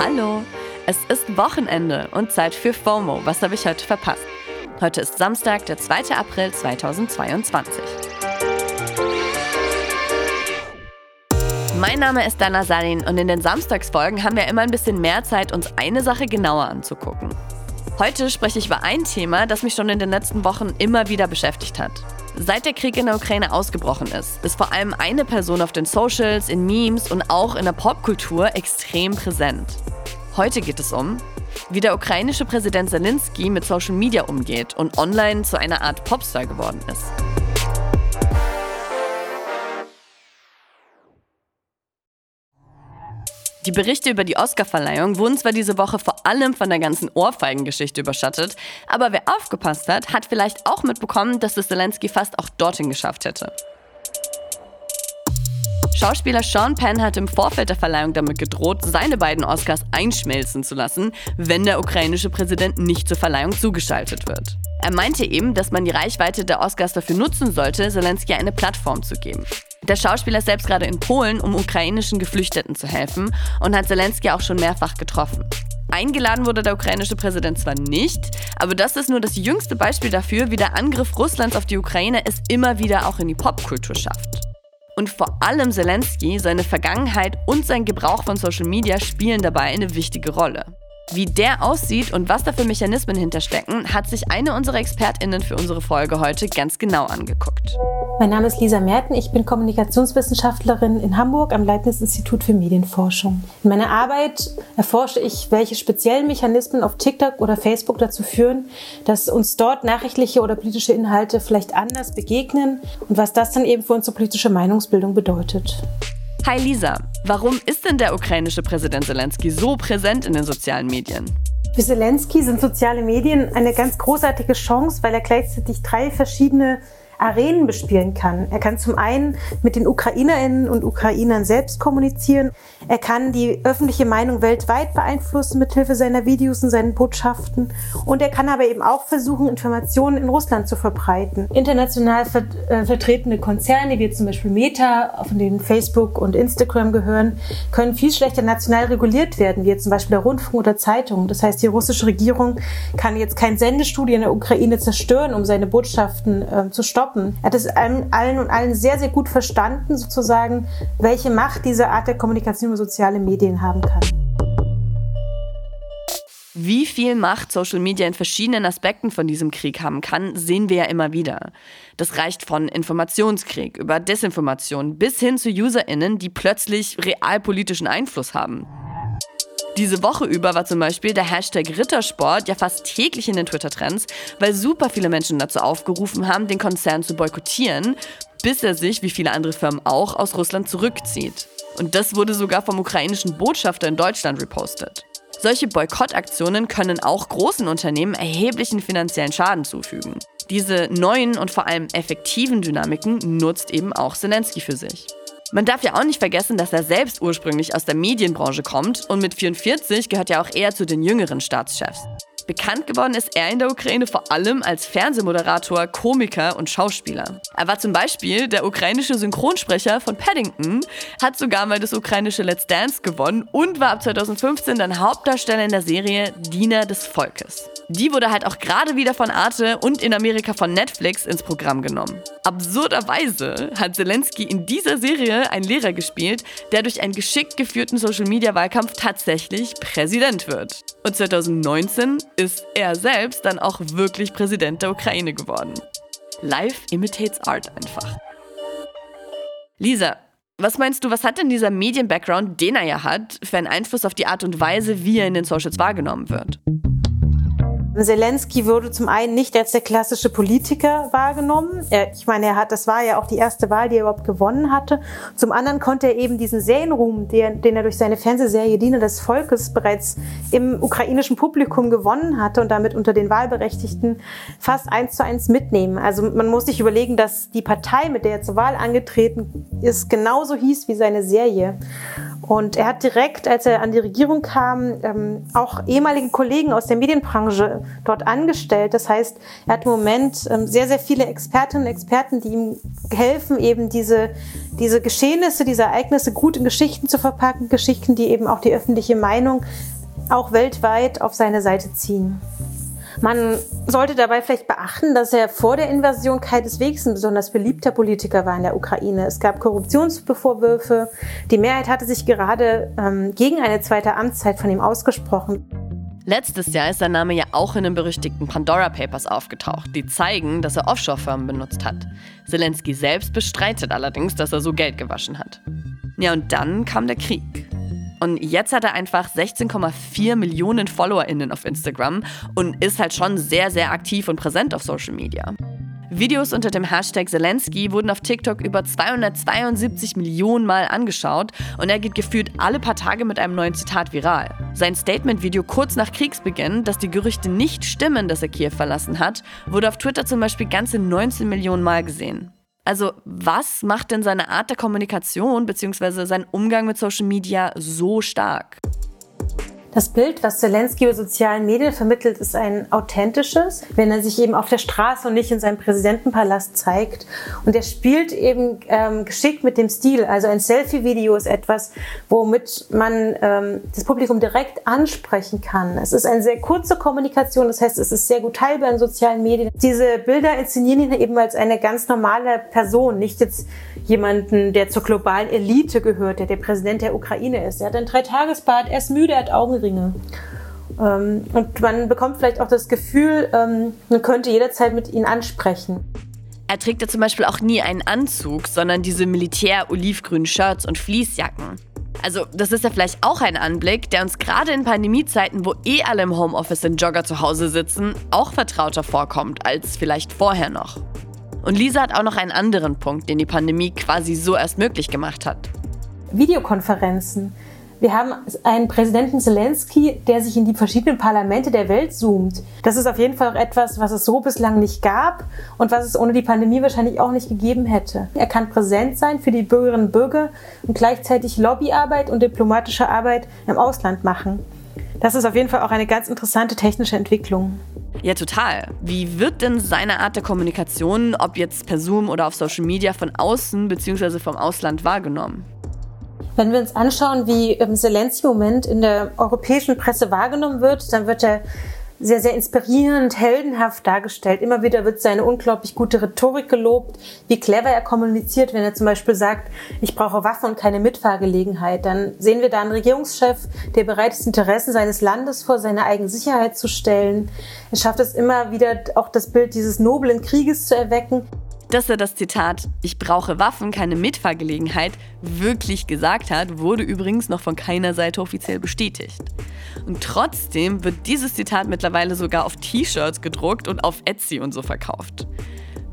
Hallo, es ist Wochenende und Zeit für FOMO. Was habe ich heute verpasst? Heute ist Samstag, der 2. April 2022. Mein Name ist Dana Salin und in den Samstagsfolgen haben wir immer ein bisschen mehr Zeit, uns eine Sache genauer anzugucken. Heute spreche ich über ein Thema, das mich schon in den letzten Wochen immer wieder beschäftigt hat. Seit der Krieg in der Ukraine ausgebrochen ist, ist vor allem eine Person auf den Socials, in Memes und auch in der Popkultur extrem präsent. Heute geht es um, wie der ukrainische Präsident Zelensky mit Social Media umgeht und online zu einer Art Popstar geworden ist. Die Berichte über die Oscarverleihung wurden zwar diese Woche vor allem von der ganzen Ohrfeigengeschichte überschattet, aber wer aufgepasst hat, hat vielleicht auch mitbekommen, dass es Zelensky fast auch dorthin geschafft hätte. Schauspieler Sean Penn hat im Vorfeld der Verleihung damit gedroht, seine beiden Oscars einschmelzen zu lassen, wenn der ukrainische Präsident nicht zur Verleihung zugeschaltet wird. Er meinte eben, dass man die Reichweite der Oscars dafür nutzen sollte, Zelensky eine Plattform zu geben. Der Schauspieler ist selbst gerade in Polen, um ukrainischen Geflüchteten zu helfen und hat Zelensky auch schon mehrfach getroffen. Eingeladen wurde der ukrainische Präsident zwar nicht, aber das ist nur das jüngste Beispiel dafür, wie der Angriff Russlands auf die Ukraine es immer wieder auch in die Popkultur schafft. Und vor allem Zelensky, seine Vergangenheit und sein Gebrauch von Social Media spielen dabei eine wichtige Rolle. Wie der aussieht und was da für Mechanismen hinterstecken, hat sich eine unserer ExpertInnen für unsere Folge heute ganz genau angeguckt. Mein Name ist Lisa Merten, ich bin Kommunikationswissenschaftlerin in Hamburg am Leibniz-Institut für Medienforschung. In meiner Arbeit erforsche ich, welche speziellen Mechanismen auf TikTok oder Facebook dazu führen, dass uns dort nachrichtliche oder politische Inhalte vielleicht anders begegnen und was das dann eben für unsere politische Meinungsbildung bedeutet. Hi Lisa, warum ist denn der ukrainische Präsident Zelensky so präsent in den sozialen Medien? Für Zelensky sind soziale Medien eine ganz großartige Chance, weil er gleichzeitig drei verschiedene Arenen bespielen kann. Er kann zum einen mit den Ukrainerinnen und Ukrainern selbst kommunizieren. Er kann die öffentliche Meinung weltweit beeinflussen mit Hilfe seiner Videos und seinen Botschaften. Und er kann aber eben auch versuchen, Informationen in Russland zu verbreiten. International ver äh, vertretene Konzerne, wie zum Beispiel Meta, von denen Facebook und Instagram gehören, können viel schlechter national reguliert werden, wie zum Beispiel der Rundfunk oder Zeitungen. Das heißt, die russische Regierung kann jetzt kein Sendestudio in der Ukraine zerstören, um seine Botschaften äh, zu stoppen stoppen. Er hat es allen, allen und allen sehr, sehr gut verstanden, sozusagen, welche Macht diese Art der Kommunikation über soziale Medien haben kann. Wie viel Macht Social Media in verschiedenen Aspekten von diesem Krieg haben kann, sehen wir ja immer wieder. Das reicht von Informationskrieg über Desinformation bis hin zu UserInnen, die plötzlich realpolitischen Einfluss haben. Diese Woche über war zum Beispiel der Hashtag Rittersport ja fast täglich in den Twitter-Trends, weil super viele Menschen dazu aufgerufen haben, den Konzern zu boykottieren, bis er sich, wie viele andere Firmen auch, aus Russland zurückzieht. Und das wurde sogar vom ukrainischen Botschafter in Deutschland repostet. Solche Boykottaktionen können auch großen Unternehmen erheblichen finanziellen Schaden zufügen. Diese neuen und vor allem effektiven Dynamiken nutzt eben auch Zelensky für sich. Man darf ja auch nicht vergessen, dass er selbst ursprünglich aus der Medienbranche kommt und mit 44 gehört er auch eher zu den jüngeren Staatschefs. Bekannt geworden ist er in der Ukraine vor allem als Fernsehmoderator, Komiker und Schauspieler. Er war zum Beispiel der ukrainische Synchronsprecher von Paddington, hat sogar mal das ukrainische Let's Dance gewonnen und war ab 2015 dann Hauptdarsteller in der Serie Diener des Volkes. Die wurde halt auch gerade wieder von Arte und in Amerika von Netflix ins Programm genommen. Absurderweise hat Zelensky in dieser Serie einen Lehrer gespielt, der durch einen geschickt geführten Social-Media-Wahlkampf tatsächlich Präsident wird. Und 2019 ist er selbst dann auch wirklich Präsident der Ukraine geworden. Life imitates art einfach. Lisa, was meinst du, was hat denn dieser Medien-Background, den er ja hat, für einen Einfluss auf die Art und Weise, wie er in den Socials wahrgenommen wird? Zelensky wurde zum einen nicht als der klassische Politiker wahrgenommen. Er, ich meine, er hat, das war ja auch die erste Wahl, die er überhaupt gewonnen hatte. Zum anderen konnte er eben diesen Serienruhm, den, den er durch seine Fernsehserie Diener des Volkes bereits im ukrainischen Publikum gewonnen hatte und damit unter den Wahlberechtigten fast eins zu eins mitnehmen. Also man muss sich überlegen, dass die Partei, mit der er zur Wahl angetreten ist, genauso hieß wie seine Serie. Und er hat direkt, als er an die Regierung kam, ähm, auch ehemalige Kollegen aus der Medienbranche dort angestellt. Das heißt, er hat im Moment ähm, sehr, sehr viele Expertinnen und Experten, die ihm helfen, eben diese, diese Geschehnisse, diese Ereignisse gut in Geschichten zu verpacken. Geschichten, die eben auch die öffentliche Meinung auch weltweit auf seine Seite ziehen. Man sollte dabei vielleicht beachten, dass er vor der Invasion keineswegs ein besonders beliebter Politiker war in der Ukraine. Es gab Korruptionsvorwürfe. Die Mehrheit hatte sich gerade ähm, gegen eine zweite Amtszeit von ihm ausgesprochen. Letztes Jahr ist sein Name ja auch in den berüchtigten Pandora Papers aufgetaucht, die zeigen, dass er Offshore-Firmen benutzt hat. Zelensky selbst bestreitet allerdings, dass er so Geld gewaschen hat. Ja, und dann kam der Krieg. Und jetzt hat er einfach 16,4 Millionen FollowerInnen auf Instagram und ist halt schon sehr, sehr aktiv und präsent auf Social Media. Videos unter dem Hashtag Zelensky wurden auf TikTok über 272 Millionen Mal angeschaut und er geht gefühlt alle paar Tage mit einem neuen Zitat viral. Sein Statement-Video kurz nach Kriegsbeginn, dass die Gerüchte nicht stimmen, dass er Kiew verlassen hat, wurde auf Twitter zum Beispiel ganze 19 Millionen Mal gesehen. Also was macht denn seine Art der Kommunikation bzw. sein Umgang mit Social Media so stark? Das Bild, was Zelensky über sozialen Medien vermittelt, ist ein authentisches, wenn er sich eben auf der Straße und nicht in seinem Präsidentenpalast zeigt. Und er spielt eben ähm, geschickt mit dem Stil. Also ein Selfie-Video ist etwas, womit man ähm, das Publikum direkt ansprechen kann. Es ist eine sehr kurze Kommunikation, das heißt, es ist sehr gut teilbar in sozialen Medien. Diese Bilder inszenieren ihn eben als eine ganz normale Person, nicht jetzt jemanden, der zur globalen Elite gehört, der der Präsident der Ukraine ist. Er hat ein Dreitagesbad, er ist müde, er hat Augenringe. Ähm, und man bekommt vielleicht auch das Gefühl, ähm, man könnte jederzeit mit ihm ansprechen. Er trägt ja zum Beispiel auch nie einen Anzug, sondern diese militär-olivgrünen Shirts und Fließjacken. Also, das ist ja vielleicht auch ein Anblick, der uns gerade in Pandemiezeiten, wo eh alle im Homeoffice in Jogger zu Hause sitzen, auch vertrauter vorkommt als vielleicht vorher noch. Und Lisa hat auch noch einen anderen Punkt, den die Pandemie quasi so erst möglich gemacht hat. Videokonferenzen. Wir haben einen Präsidenten Zelensky, der sich in die verschiedenen Parlamente der Welt zoomt. Das ist auf jeden Fall auch etwas, was es so bislang nicht gab und was es ohne die Pandemie wahrscheinlich auch nicht gegeben hätte. Er kann präsent sein für die Bürgerinnen und Bürger und gleichzeitig Lobbyarbeit und diplomatische Arbeit im Ausland machen. Das ist auf jeden Fall auch eine ganz interessante technische Entwicklung. Ja, total. Wie wird denn seine Art der Kommunikation, ob jetzt per Zoom oder auf Social Media, von außen bzw. vom Ausland wahrgenommen? Wenn wir uns anschauen, wie ähm, Zelensky im Moment in der europäischen Presse wahrgenommen wird, dann wird er sehr, sehr inspirierend, heldenhaft dargestellt. Immer wieder wird seine unglaublich gute Rhetorik gelobt, wie clever er kommuniziert, wenn er zum Beispiel sagt, ich brauche Waffen und keine Mitfahrgelegenheit. Dann sehen wir da einen Regierungschef, der bereit ist, Interessen seines Landes vor seine eigene Sicherheit zu stellen. Er schafft es immer wieder, auch das Bild dieses noblen Krieges zu erwecken dass er das Zitat Ich brauche Waffen, keine Mitfahrgelegenheit wirklich gesagt hat, wurde übrigens noch von keiner Seite offiziell bestätigt. Und trotzdem wird dieses Zitat mittlerweile sogar auf T-Shirts gedruckt und auf Etsy und so verkauft.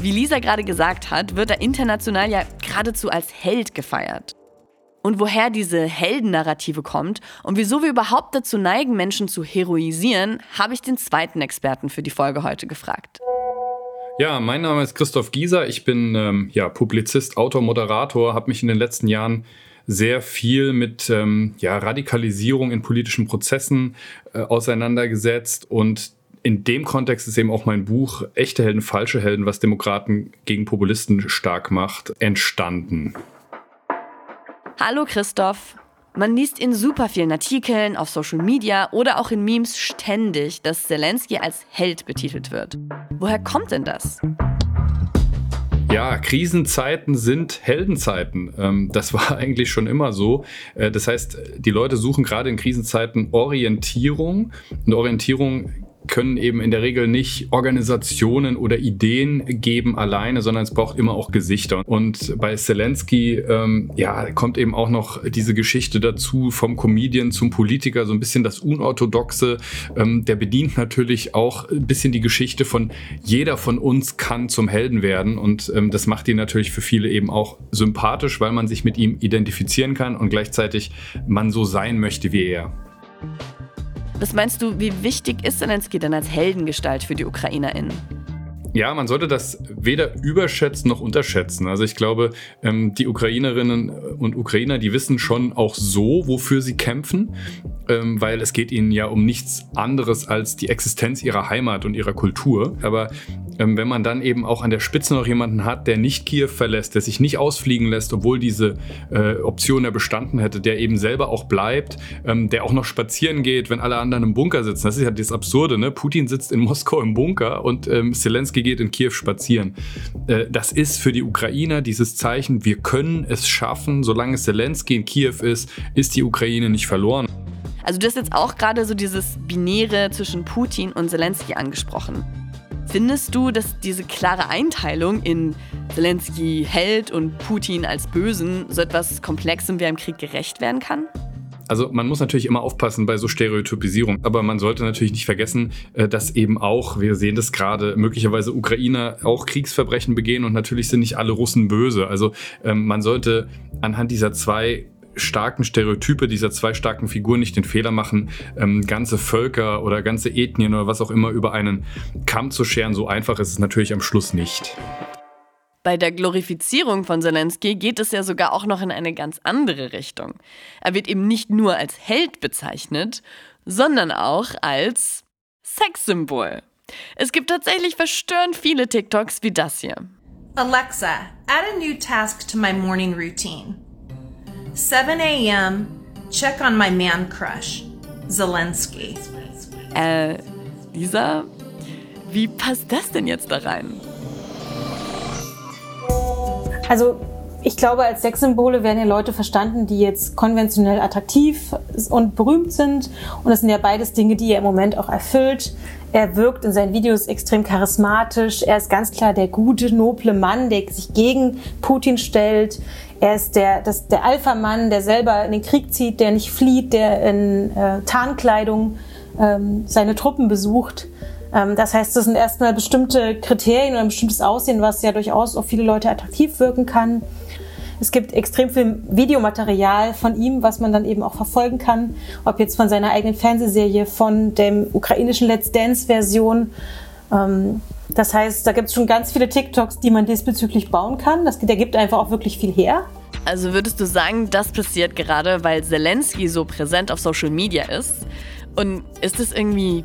Wie Lisa gerade gesagt hat, wird er international ja geradezu als Held gefeiert. Und woher diese Heldennarrative kommt und wieso wir überhaupt dazu neigen, Menschen zu heroisieren, habe ich den zweiten Experten für die Folge heute gefragt. Ja, mein Name ist Christoph Gieser. Ich bin ähm, ja, Publizist, Autor, Moderator, habe mich in den letzten Jahren sehr viel mit ähm, ja, Radikalisierung in politischen Prozessen äh, auseinandergesetzt und in dem Kontext ist eben auch mein Buch Echte Helden, falsche Helden, was Demokraten gegen Populisten stark macht, entstanden. Hallo Christoph. Man liest in super vielen Artikeln, auf Social Media oder auch in Memes ständig, dass Zelensky als Held betitelt wird. Woher kommt denn das? Ja, Krisenzeiten sind Heldenzeiten. Ähm, das war eigentlich schon immer so. Äh, das heißt, die Leute suchen gerade in Krisenzeiten Orientierung. Und Orientierung können eben in der Regel nicht Organisationen oder Ideen geben alleine, sondern es braucht immer auch Gesichter. Und bei Zelensky ähm, ja, kommt eben auch noch diese Geschichte dazu, vom Comedian zum Politiker, so ein bisschen das Unorthodoxe. Ähm, der bedient natürlich auch ein bisschen die Geschichte von jeder von uns kann zum Helden werden. Und ähm, das macht ihn natürlich für viele eben auch sympathisch, weil man sich mit ihm identifizieren kann und gleichzeitig man so sein möchte wie er. Was meinst du, wie wichtig ist Zelensky denn als Heldengestalt für die UkrainerInnen? Ja, man sollte das weder überschätzen noch unterschätzen. Also ich glaube, ähm, die Ukrainerinnen und Ukrainer, die wissen schon auch so, wofür sie kämpfen, ähm, weil es geht ihnen ja um nichts anderes als die Existenz ihrer Heimat und ihrer Kultur. Aber ähm, wenn man dann eben auch an der Spitze noch jemanden hat, der nicht Kiew verlässt, der sich nicht ausfliegen lässt, obwohl diese äh, Option ja bestanden hätte, der eben selber auch bleibt, der auch noch spazieren geht, wenn alle anderen im Bunker sitzen. Das ist ja das Absurde, ne? Putin sitzt in Moskau im Bunker und Zelensky Zelensky geht in Kiew spazieren. Äh, das ist für die Ukrainer dieses Zeichen, wir können es schaffen, solange Zelensky in Kiew ist, ist die Ukraine nicht verloren. Also du hast jetzt auch gerade so dieses Binäre zwischen Putin und Zelensky angesprochen. Findest du, dass diese klare Einteilung in Zelensky Held und Putin als Bösen so etwas Komplexem wie im Krieg gerecht werden kann? Also man muss natürlich immer aufpassen bei so Stereotypisierung, aber man sollte natürlich nicht vergessen, äh, dass eben auch, wir sehen das gerade, möglicherweise Ukrainer auch Kriegsverbrechen begehen und natürlich sind nicht alle Russen böse. Also ähm, man sollte anhand dieser zwei starken Stereotype dieser zwei starken Figuren nicht den Fehler machen, ähm, ganze Völker oder ganze Ethnien oder was auch immer über einen Kamm zu scheren. So einfach ist es natürlich am Schluss nicht. Bei der Glorifizierung von Zelensky geht es ja sogar auch noch in eine ganz andere Richtung. Er wird eben nicht nur als Held bezeichnet, sondern auch als Sexsymbol. Es gibt tatsächlich verstörend viele TikToks wie das hier. Alexa, add a new task to my morning routine. 7 a.m. Check on my man crush, Zelensky. Äh, Lisa, wie passt das denn jetzt da rein? Also ich glaube, als Sexsymbole werden ja Leute verstanden, die jetzt konventionell attraktiv und berühmt sind. Und das sind ja beides Dinge, die er im Moment auch erfüllt. Er wirkt in seinen Videos extrem charismatisch. Er ist ganz klar der gute, noble Mann, der sich gegen Putin stellt. Er ist der, das, der Alpha-Mann, der selber in den Krieg zieht, der nicht flieht, der in äh, Tarnkleidung ähm, seine Truppen besucht. Ähm, das heißt, das sind erstmal bestimmte Kriterien oder ein bestimmtes Aussehen, was ja durchaus auf viele Leute attraktiv wirken kann. Es gibt extrem viel Videomaterial von ihm, was man dann eben auch verfolgen kann. Ob jetzt von seiner eigenen Fernsehserie, von dem ukrainischen Let's Dance-Version. Ähm, das heißt, da gibt es schon ganz viele TikToks, die man diesbezüglich bauen kann. Das, der gibt einfach auch wirklich viel her. Also würdest du sagen, das passiert gerade, weil Zelensky so präsent auf Social Media ist? Und ist es irgendwie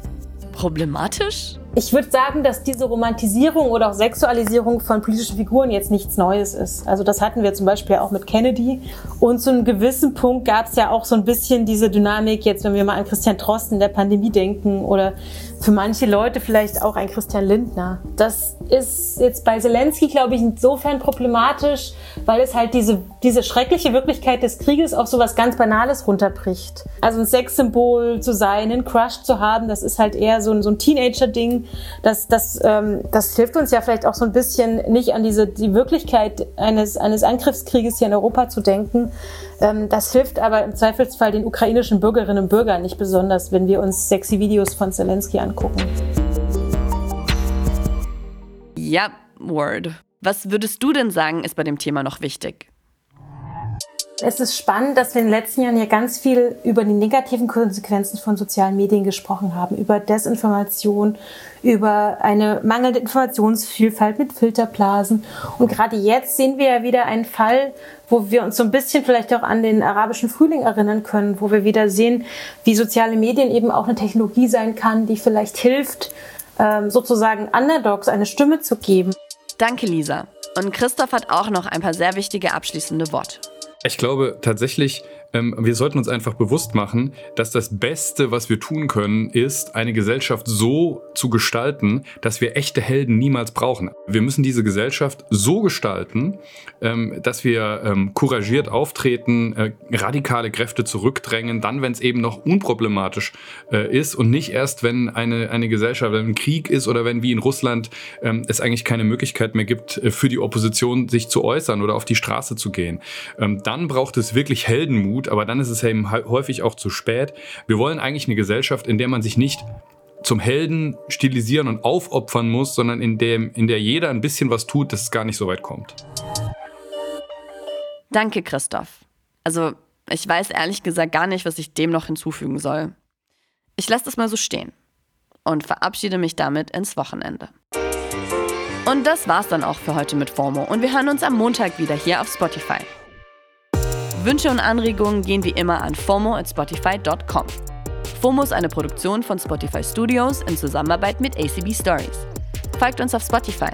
problematisch? Ich würde sagen, dass diese Romantisierung oder auch Sexualisierung von politischen Figuren jetzt nichts Neues ist. Also das hatten wir zum Beispiel auch mit Kennedy. Und zu einem gewissen Punkt gab es ja auch so ein bisschen diese Dynamik, jetzt wenn wir mal an Christian Drosten in der Pandemie denken oder für manche Leute vielleicht auch ein Christian Lindner. Das ist jetzt bei Zelensky, glaube ich, insofern problematisch, weil es halt diese, diese schreckliche Wirklichkeit des Krieges auf so was ganz Banales runterbricht. Also ein Sexsymbol zu sein, einen Crush zu haben, das ist halt eher so ein, so ein Teenager-Ding. Das, das, ähm, das hilft uns ja vielleicht auch so ein bisschen nicht an diese, die Wirklichkeit eines, eines Angriffskrieges hier in Europa zu denken. Ähm, das hilft aber im Zweifelsfall den ukrainischen Bürgerinnen und Bürgern nicht besonders, wenn wir uns sexy Videos von Zelensky angucken. Ja, Word. Was würdest du denn sagen, ist bei dem Thema noch wichtig? Es ist spannend, dass wir in den letzten Jahren ja ganz viel über die negativen Konsequenzen von sozialen Medien gesprochen haben, über Desinformation, über eine mangelnde Informationsvielfalt mit Filterblasen. Und gerade jetzt sehen wir ja wieder einen Fall, wo wir uns so ein bisschen vielleicht auch an den arabischen Frühling erinnern können, wo wir wieder sehen, wie soziale Medien eben auch eine Technologie sein kann, die vielleicht hilft, ähm, sozusagen Underdogs eine Stimme zu geben. Danke, Lisa. Und Christoph hat auch noch ein paar sehr wichtige abschließende Worte. Ich glaube tatsächlich, ähm, wir sollten uns einfach bewusst machen, dass das Beste, was wir tun können, ist, eine Gesellschaft so zu gestalten, dass wir echte Helden niemals brauchen. Wir müssen diese Gesellschaft so gestalten, ähm, dass wir ähm, couragiert auftreten, äh, radikale Kräfte zurückdrängen, dann, wenn es eben noch unproblematisch äh, ist und nicht erst, wenn eine, eine Gesellschaft ein Krieg ist oder wenn wie in Russland es eigentlich keine Möglichkeit mehr gibt, äh, für die Opposition sich zu äußern oder auf die Straße zu gehen. dann braucht es wirklich Heldenmut gut, aber dann ist es eben häufig auch zu spät. Wir wollen eigentlich eine Gesellschaft, in der man sich nicht zum Helden stilisieren und aufopfern muss, sondern in, dem, in der jeder ein bisschen was tut, dass es gar nicht so weit kommt. Danke, Christoph. Also, ich weiß ehrlich gesagt gar nicht, was ich dem noch hinzufügen soll. Ich lasse das mal so stehen und verabschiede mich damit ins Wochenende. Und das war's dann auch für heute mit FOMO und wir hören uns am Montag wieder hier auf Spotify. Wünsche und Anregungen gehen wie immer an FOMO at Spotify.com. FOMO ist eine Produktion von Spotify Studios in Zusammenarbeit mit ACB Stories. Folgt uns auf Spotify.